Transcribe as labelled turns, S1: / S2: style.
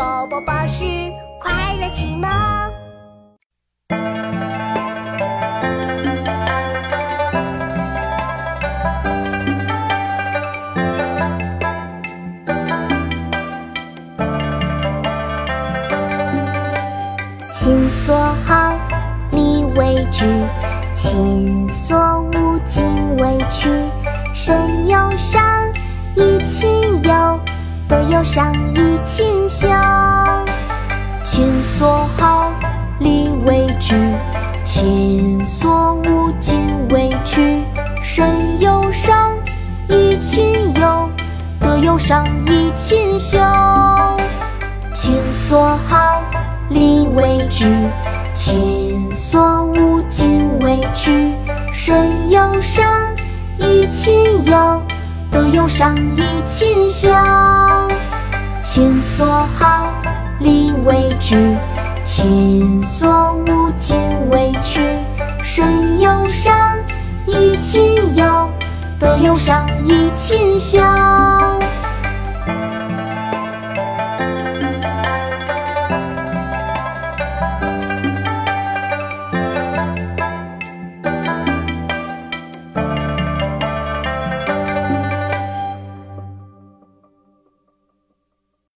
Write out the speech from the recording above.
S1: 宝宝巴士快乐启蒙。
S2: 亲所好，礼为具；亲所恶，敬为取。身有伤，贻亲忧；德有伤，贻亲羞。
S3: 亲所好，礼为具；亲所恶，敬为取。身有伤，贻亲忧；德有伤，贻亲羞。
S2: 亲所好，礼为具；亲所恶，敬为取。身有伤，贻亲忧；德有伤，贻亲羞。
S3: 亲所好，力为具；亲所恶，谨为去。身有伤，贻亲忧；德有伤，贻亲羞。